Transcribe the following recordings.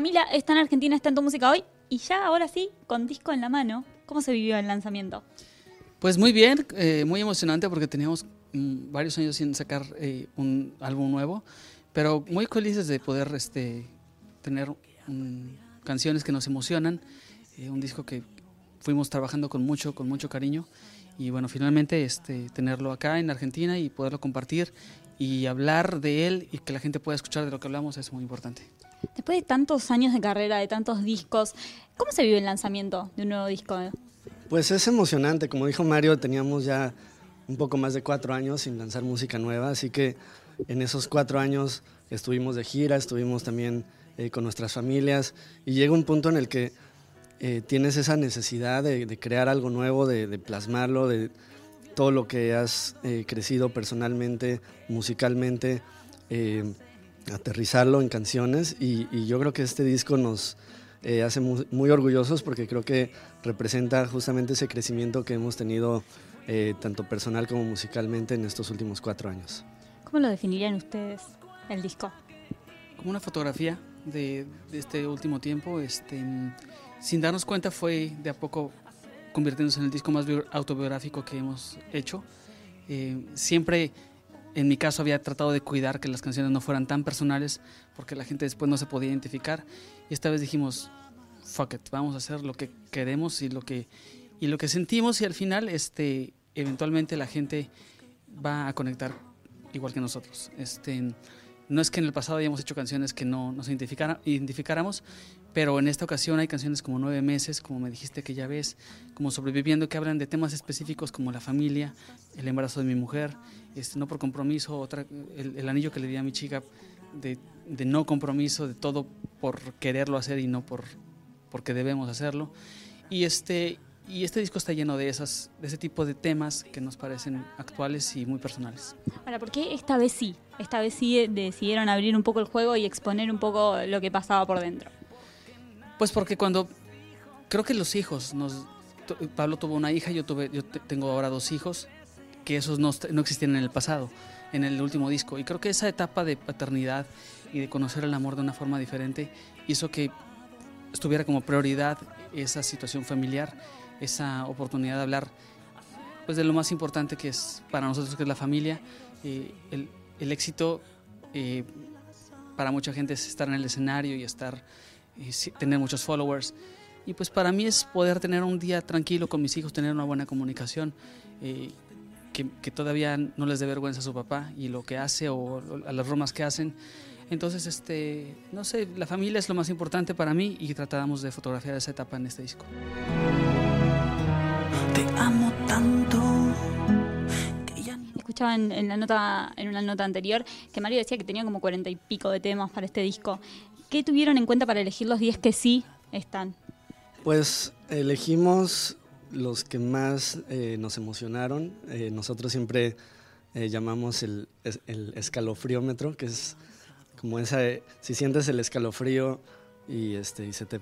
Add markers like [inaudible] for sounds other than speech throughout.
Camila está en Argentina, está en tu música hoy y ya ahora sí, con disco en la mano. ¿Cómo se vivió el lanzamiento? Pues muy bien, eh, muy emocionante porque teníamos mm, varios años sin sacar eh, un álbum nuevo, pero muy felices de poder este, tener canciones que nos emocionan, eh, un disco que fuimos trabajando con mucho, con mucho cariño y bueno, finalmente este, tenerlo acá en Argentina y poderlo compartir y hablar de él y que la gente pueda escuchar de lo que hablamos es muy importante. Después de tantos años de carrera, de tantos discos, ¿cómo se vive el lanzamiento de un nuevo disco? Pues es emocionante, como dijo Mario, teníamos ya un poco más de cuatro años sin lanzar música nueva, así que en esos cuatro años estuvimos de gira, estuvimos también eh, con nuestras familias y llega un punto en el que eh, tienes esa necesidad de, crear algo nuevo, de, plasmarlo, de todo lo que has eh, crecido personalmente, musicalmente, aterrizarlo en canciones y, y, yo creo que este disco nos hace muy, muy orgullosos porque creo que representa justamente ese crecimiento que hemos tenido eh, tanto personal como musicalmente en estos últimos cuatro años. ¿Cómo lo definirían ustedes, el disco? Como una fotografía de, este último tiempo. Este, sin darnos cuenta fue de a poco convirtiéndose en el disco más autobiográfico que hemos hecho. Eh, siempre, en mi caso, había tratado de cuidar que las canciones no fueran tan personales porque la gente después no se podía identificar. Y esta vez dijimos, fuck it, vamos a hacer lo que queremos y lo que, y lo que sentimos y al final este, eventualmente la gente va a conectar igual que nosotros. Este, no es que en el pasado hayamos hecho canciones que no nos identificáramos, pero en esta ocasión hay canciones como Nueve Meses, como me dijiste que ya ves, como Sobreviviendo, que hablan de temas específicos como la familia, el embarazo de mi mujer, este, no por compromiso, otra, el, anillo que le di a mi chica de, de no compromiso, de todo por quererlo hacer y no por porque debemos hacerlo. Y este, y este disco está lleno de, esas, de ese tipo de temas que nos parecen actuales y muy personales. Ahora, ¿por qué esta vez sí? Esta vez sí decidieron abrir un poco el juego y exponer un poco lo que pasaba por dentro. Pues porque cuando creo que los hijos, nos, Pablo tuvo una hija, yo, tuve, yo tengo ahora dos hijos, que esos no, no existían en el pasado, en el último disco. Y creo que esa etapa de paternidad y de conocer el amor de una forma diferente hizo que estuviera como prioridad esa situación familiar, esa oportunidad de hablar pues de lo más importante que es para nosotros que es la familia. Eh, el, el, éxito eh, para mucha gente es estar en el escenario y estar eh, tener muchos followers. Y pues para mí es poder tener un día tranquilo con mis hijos, tener una buena comunicación, que, que, todavía no les dé vergüenza a su papá y lo que hace o a las bromas que hacen. Entonces, este, no sé, la familia es lo más importante para mí y tratamos de fotografiar esa etapa en este disco. Amo tanto. Escuchaba en, la nota, en una nota anterior que Mario decía que tenía como cuarenta y pico de temas para este disco. ¿Qué tuvieron en cuenta para elegir los 10 que sí están? Pues elegimos los que más eh, nos emocionaron. Eh, nosotros siempre eh, llamamos el, el escalofriómetro, que es como esa, si sientes el escalofrío y, este, y se te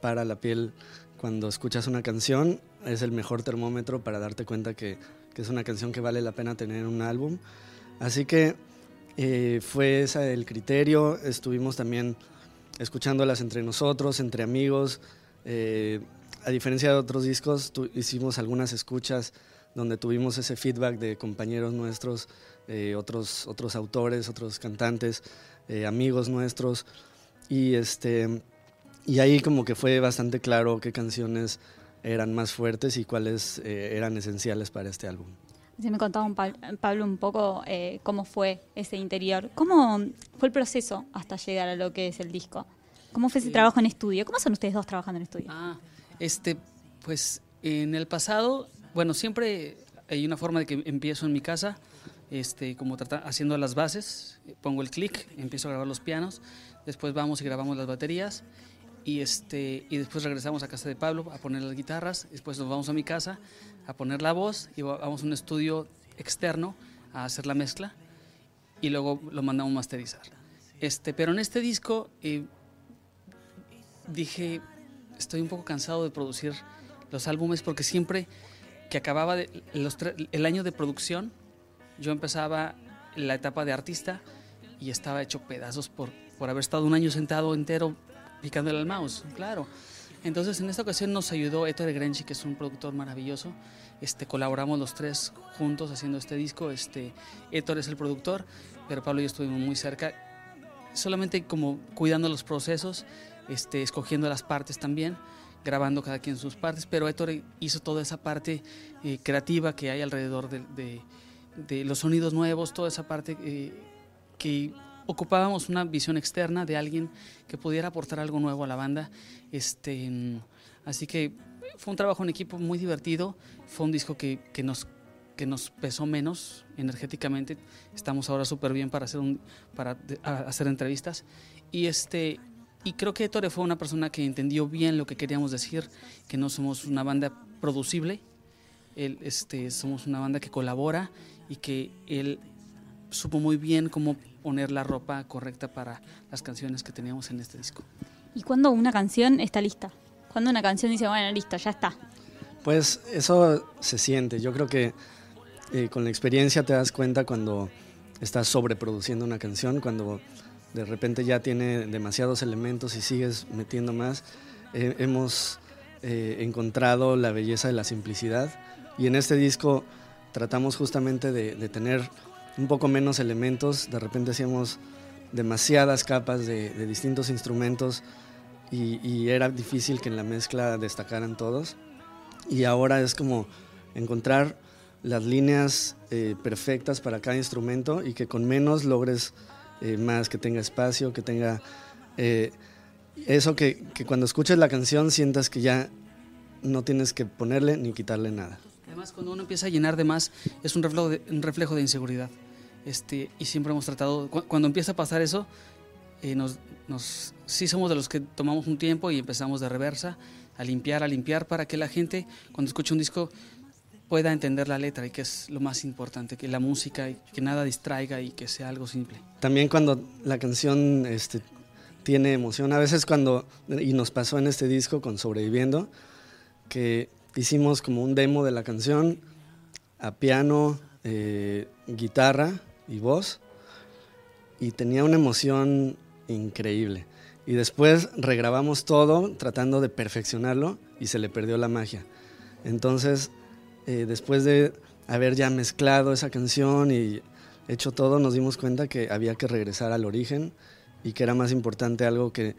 para la piel cuando escuchas una canción, es el mejor termómetro para darte cuenta que, que es una canción que vale la pena tener en un álbum. Así que eh, fue ese el criterio, estuvimos también escuchándolas entre nosotros, entre amigos. Eh, a diferencia de otros discos, hicimos algunas escuchas donde tuvimos ese feedback de compañeros nuestros, eh, otros, otros autores, otros cantantes, eh, amigos nuestros. Y, este, y ahí como que fue bastante claro qué canciones eran más fuertes y cuáles eh, eran esenciales para este álbum. Sí, me contaba un Pablo un poco cómo fue ese interior. ¿Cómo fue el proceso hasta llegar a lo que es el disco? ¿Cómo fue ese trabajo en estudio? ¿Cómo son ustedes dos trabajando en estudio? Ah, este, pues en el pasado bueno, siempre hay una forma de que empiezo en mi casa, este, como haciendo las bases, pongo el clic, empiezo a grabar los pianos, después vamos y grabamos las baterías y, este, y después regresamos a casa de Pablo a poner las guitarras, después nos vamos a mi casa a poner la voz y vamos a un estudio externo a hacer la mezcla y luego lo mandamos masterizar. Este, pero en este disco eh, dije, estoy un poco cansado de producir los álbumes porque siempre que acababa el año de producción, yo empezaba la etapa de artista y estaba hecho pedazos por, por haber estado un año sentado entero picándole al mouse, claro. Entonces en esta ocasión nos ayudó Ettore Grenchi, que es un productor maravilloso. Este, colaboramos los tres juntos haciendo este disco. Este, es el productor, pero Pablo y yo estuvimos muy cerca, solamente como cuidando los procesos, este, escogiendo las partes también, grabando cada quien sus partes, pero Ettore hizo toda esa parte eh, creativa que hay alrededor de, de, los sonidos nuevos, toda esa parte eh, que ocupábamos una visión externa de alguien que pudiera aportar algo nuevo a la banda. Este, así que fue un trabajo en equipo muy divertido, fue un disco que, que nos, que nos pesó menos energéticamente. Estamos ahora súper bien para hacer, un, para hacer entrevistas. Y, este, y creo que Tore fue una persona que entendió bien lo que queríamos decir, que no somos una banda producible, él, este, somos una banda que colabora y que él supo muy bien cómo poner la ropa correcta para las canciones que teníamos en este disco. ¿Y cuándo una canción está lista? ¿Cuándo una canción dice, bueno, listo, ya está? Pues eso se siente. Yo creo que eh, con la experiencia te das cuenta cuando estás sobreproduciendo una canción, cuando de repente ya tiene demasiados elementos y sigues metiendo más. Eh, hemos eh, encontrado la belleza de la simplicidad y en este disco tratamos justamente de, tener un poco menos elementos, de repente hacíamos demasiadas capas de, distintos instrumentos y, era difícil que en la mezcla destacaran todos y ahora es como encontrar las líneas eh, perfectas para cada instrumento y que con menos logres eh, más, que tenga espacio, que tenga eh, eso que, que, cuando escuches la canción sientas que ya no tienes que ponerle ni quitarle nada. Además, cuando uno empieza a llenar de más, es un reflejo de, un reflejo de inseguridad. Este, y siempre hemos tratado, cuando empieza a pasar eso, nos, nos, sí somos de los que tomamos un tiempo y empezamos de reversa a limpiar, a limpiar para que la gente cuando escuche un disco pueda entender la letra y que es lo más importante, que la música, y que nada distraiga y que sea algo simple. También cuando la canción este, tiene emoción, a veces cuando, y nos pasó en este disco con Sobreviviendo, que hicimos como un demo de la canción a piano, eh, guitarra y voz, y tenía una emoción increíble. Y después regrabamos todo tratando de perfeccionarlo y se le perdió la magia. Entonces, eh, después de haber ya mezclado esa canción y hecho todo, nos dimos cuenta que había que regresar al origen y que era más importante algo que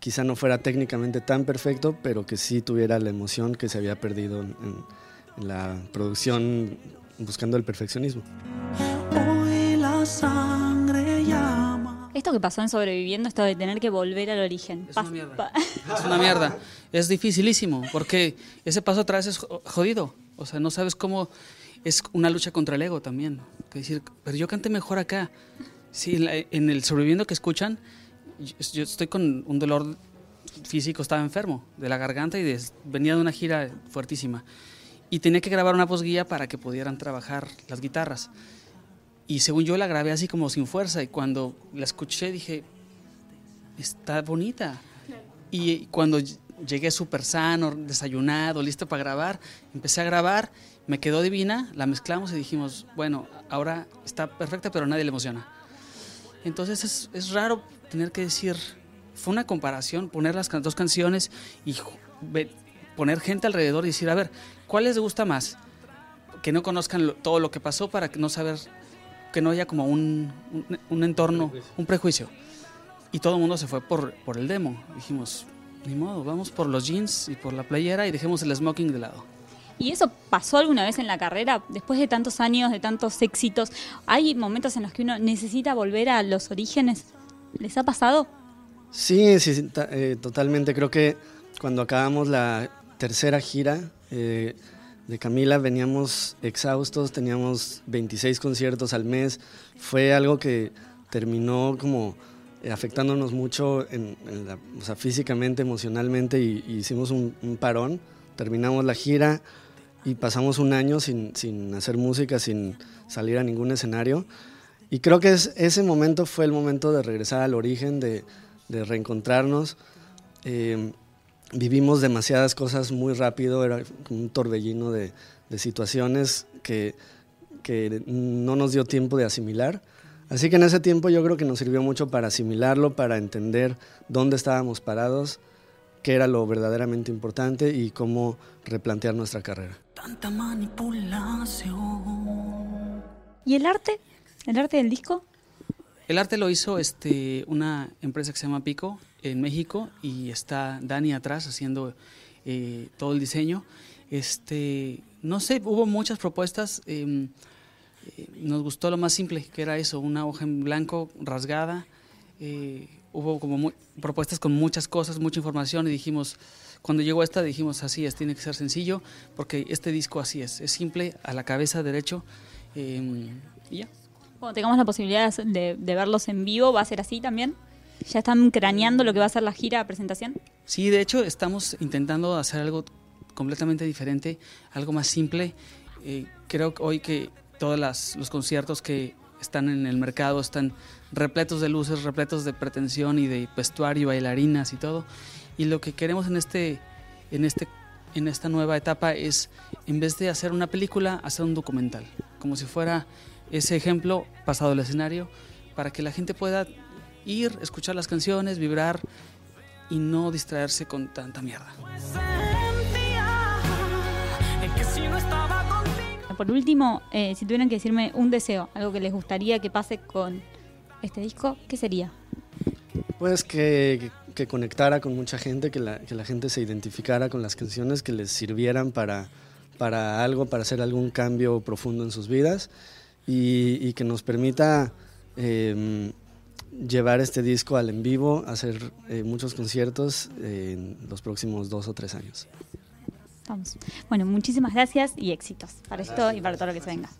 quizá no fuera técnicamente tan perfecto, pero que sí tuviera la emoción que se había perdido en, en la producción buscando el perfeccionismo. Hoy la sangre llama. Esto que pasó en Sobreviviendo, esto de tener que volver al origen. Es una mierda. [laughs] es una mierda. Es dificilísimo, porque ese paso atrás es jodido. O sea, no sabes cómo es una lucha contra el ego también. Que decir, pero yo canté mejor acá. Sí, en, el sobreviviendo que escuchan, yo, estoy con un dolor físico, estaba enfermo de la garganta y venía de una gira fuertísima. Y tenía que grabar una posguía para que pudieran trabajar las guitarras. Y según yo la grabé así como sin fuerza y cuando la escuché dije, está bonita. Y cuando llegué súper sano, desayunado, listo para grabar. Empecé a grabar, me quedó divina, la mezclamos y dijimos, bueno, ahora está perfecta, pero nadie le emociona. Entonces es, es raro tener que decir, fue una comparación, poner las dos canciones y poner gente alrededor y decir, a ver, ¿cuál les gusta más? Que no conozcan todo lo que pasó para no saber, que no haya como un, un, entorno, un prejuicio. Y todo el mundo se fue por, por el demo. Dijimos, ni modo, vamos por los jeans y por la playera y dejemos el smoking de lado. ¿Y eso pasó alguna vez en la carrera? Después de tantos años, de tantos éxitos, ¿hay momentos en los que uno necesita volver a los orígenes? ¿Les ha pasado? Sí, sí, eh, totalmente. Creo que cuando acabamos la tercera gira eh, de Camila veníamos exhaustos, teníamos 26 conciertos al mes. Fue algo que terminó como afectándonos mucho en, o sea, físicamente, emocionalmente, y, hicimos un, parón. Terminamos la gira y pasamos un año sin, sin, hacer música, sin salir a ningún escenario. Y creo que es, ese momento fue el momento de regresar al origen, de, de reencontrarnos. Eh, vivimos demasiadas cosas muy rápido, era un torbellino de, de situaciones que, que no nos dio tiempo de asimilar Así que en ese tiempo yo creo que nos sirvió mucho para asimilarlo, para entender dónde estábamos parados, qué era lo verdaderamente importante y cómo replantear nuestra carrera. Tanta manipulación. ¿Y el arte? ¿El arte del disco? El arte lo hizo este, una empresa que se llama Pico en México y está Dani atrás haciendo eh, todo el diseño. Este, no sé, hubo muchas propuestas. Em, eh, nos gustó lo más simple, que era eso, una hoja en blanco rasgada. Eh, hubo como propuestas con muchas cosas, mucha información y dijimos, cuando llegó esta dijimos, así es, tiene que ser sencillo, porque este disco así es, es simple, a la cabeza derecho em, y ya. Cuando tengamos la posibilidad de, de, verlos en vivo, ¿va a ser así también? ¿Ya están craneando lo que va a ser la gira presentación? Sí, de hecho estamos intentando hacer algo completamente diferente, algo más simple. Eh, creo que hoy que todos los conciertos que están en el mercado están repletos de luces, repletos de pretensión y de vestuario, bailarinas y todo. Y lo que queremos en este, en este, en esta nueva etapa es, en vez de hacer una película, hacer un documental, como si fuera ese ejemplo pasado al escenario, para que la gente pueda ir, escuchar las canciones, vibrar y no distraerse con tanta mierda. Por último, eh, si tuvieran que decirme un deseo, algo que les gustaría que pase con este disco, ¿qué sería? Pues que, que conectara con mucha gente, que la, que la, gente se identificara con las canciones, que les sirvieran para, para algo, para hacer algún cambio profundo en sus vidas y, que nos permita em, llevar este disco al en vivo, hacer eh, muchos conciertos en los próximos dos o tres años. Bueno, muchísimas gracias y éxitos para esto y para todo lo que se venga.